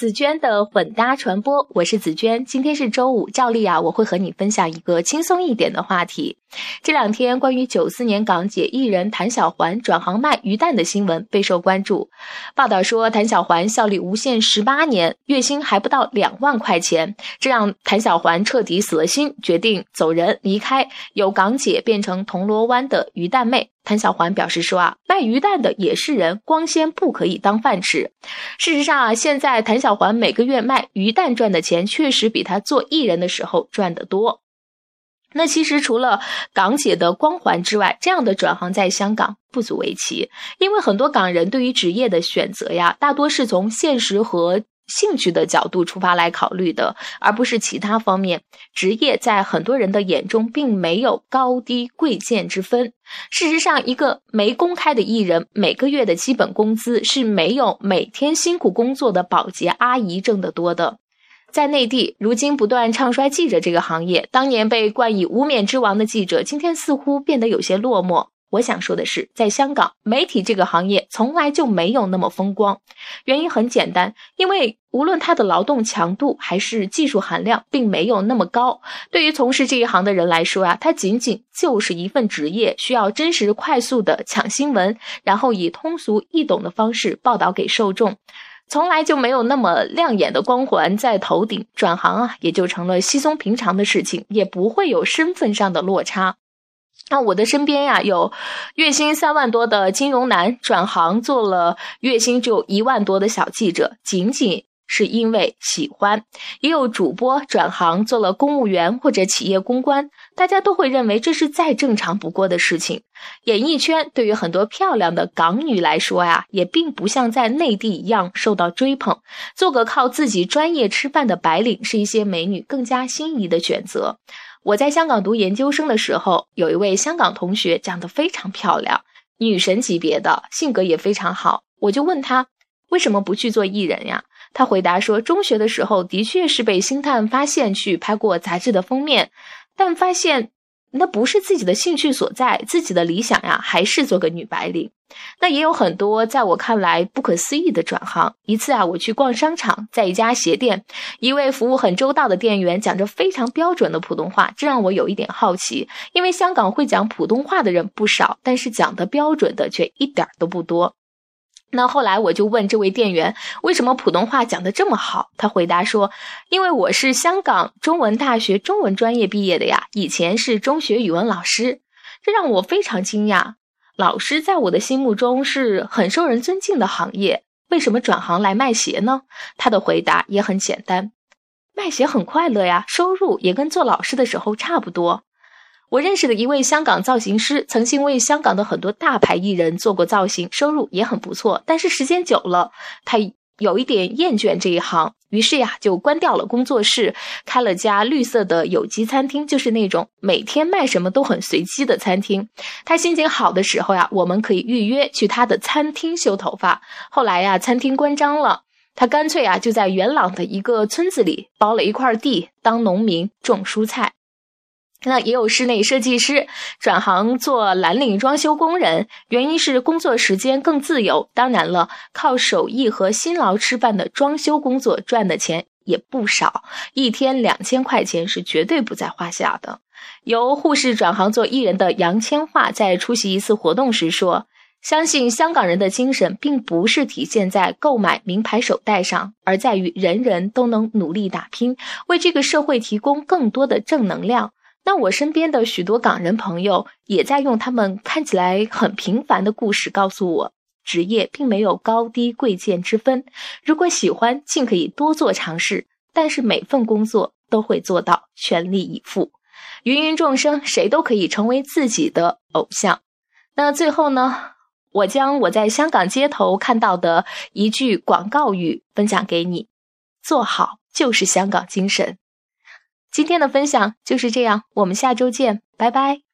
紫娟的混搭传播，我是紫娟。今天是周五，照例啊，我会和你分享一个轻松一点的话题。这两天，关于九四年港姐艺人谭小环转行卖鱼蛋的新闻备受关注。报道说，谭小环效力无线十八年，月薪还不到两万块钱，这让谭小环彻底死了心，决定走人离开，由港姐变成铜锣湾的鱼蛋妹。谭小环表示说啊，卖鱼蛋的也是人，光鲜不可以当饭吃。事实上啊，现在谭小环每个月卖鱼蛋赚的钱，确实比她做艺人的时候赚得多。那其实除了港姐的光环之外，这样的转行在香港不足为奇，因为很多港人对于职业的选择呀，大多是从现实和。兴趣的角度出发来考虑的，而不是其他方面。职业在很多人的眼中并没有高低贵贱之分。事实上，一个没公开的艺人，每个月的基本工资是没有每天辛苦工作的保洁阿姨挣得多的。在内地，如今不断唱衰记者这个行业，当年被冠以“无冕之王”的记者，今天似乎变得有些落寞。我想说的是，在香港，媒体这个行业从来就没有那么风光。原因很简单，因为无论他的劳动强度还是技术含量，并没有那么高。对于从事这一行的人来说啊，它仅仅就是一份职业，需要真实、快速的抢新闻，然后以通俗易懂的方式报道给受众，从来就没有那么亮眼的光环在头顶。转行啊，也就成了稀松平常的事情，也不会有身份上的落差。那我的身边呀，有月薪三万多的金融男转行做了月薪就一万多的小记者，仅仅是因为喜欢；也有主播转行做了公务员或者企业公关，大家都会认为这是再正常不过的事情。演艺圈对于很多漂亮的港女来说呀，也并不像在内地一样受到追捧。做个靠自己专业吃饭的白领，是一些美女更加心仪的选择。我在香港读研究生的时候，有一位香港同学长得非常漂亮，女神级别的，性格也非常好。我就问她为什么不去做艺人呀？他回答说，中学的时候的确是被星探发现去拍过杂志的封面，但发现。那不是自己的兴趣所在，自己的理想呀，还是做个女白领。那也有很多在我看来不可思议的转行。一次啊，我去逛商场，在一家鞋店，一位服务很周到的店员讲着非常标准的普通话，这让我有一点好奇，因为香港会讲普通话的人不少，但是讲的标准的却一点都不多。那后来我就问这位店员，为什么普通话讲得这么好？他回答说：“因为我是香港中文大学中文专业毕业的呀，以前是中学语文老师。”这让我非常惊讶。老师在我的心目中是很受人尊敬的行业，为什么转行来卖鞋呢？他的回答也很简单：卖鞋很快乐呀，收入也跟做老师的时候差不多。我认识的一位香港造型师，曾经为香港的很多大牌艺人做过造型，收入也很不错。但是时间久了，他有一点厌倦这一行，于是呀，就关掉了工作室，开了家绿色的有机餐厅，就是那种每天卖什么都很随机的餐厅。他心情好的时候呀，我们可以预约去他的餐厅修头发。后来呀，餐厅关张了，他干脆啊，就在元朗的一个村子里包了一块地，当农民种蔬菜。那也有室内设计师转行做蓝领装修工人，原因是工作时间更自由。当然了，靠手艺和辛劳吃饭的装修工作赚的钱也不少，一天两千块钱是绝对不在话下的。由护士转行做艺人的杨千嬅在出席一次活动时说：“相信香港人的精神并不是体现在购买名牌手袋上，而在于人人都能努力打拼，为这个社会提供更多的正能量。”那我身边的许多港人朋友也在用他们看起来很平凡的故事告诉我，职业并没有高低贵贱之分。如果喜欢，尽可以多做尝试，但是每份工作都会做到全力以赴。芸芸众生，谁都可以成为自己的偶像。那最后呢，我将我在香港街头看到的一句广告语分享给你：做好就是香港精神。今天的分享就是这样，我们下周见，拜拜。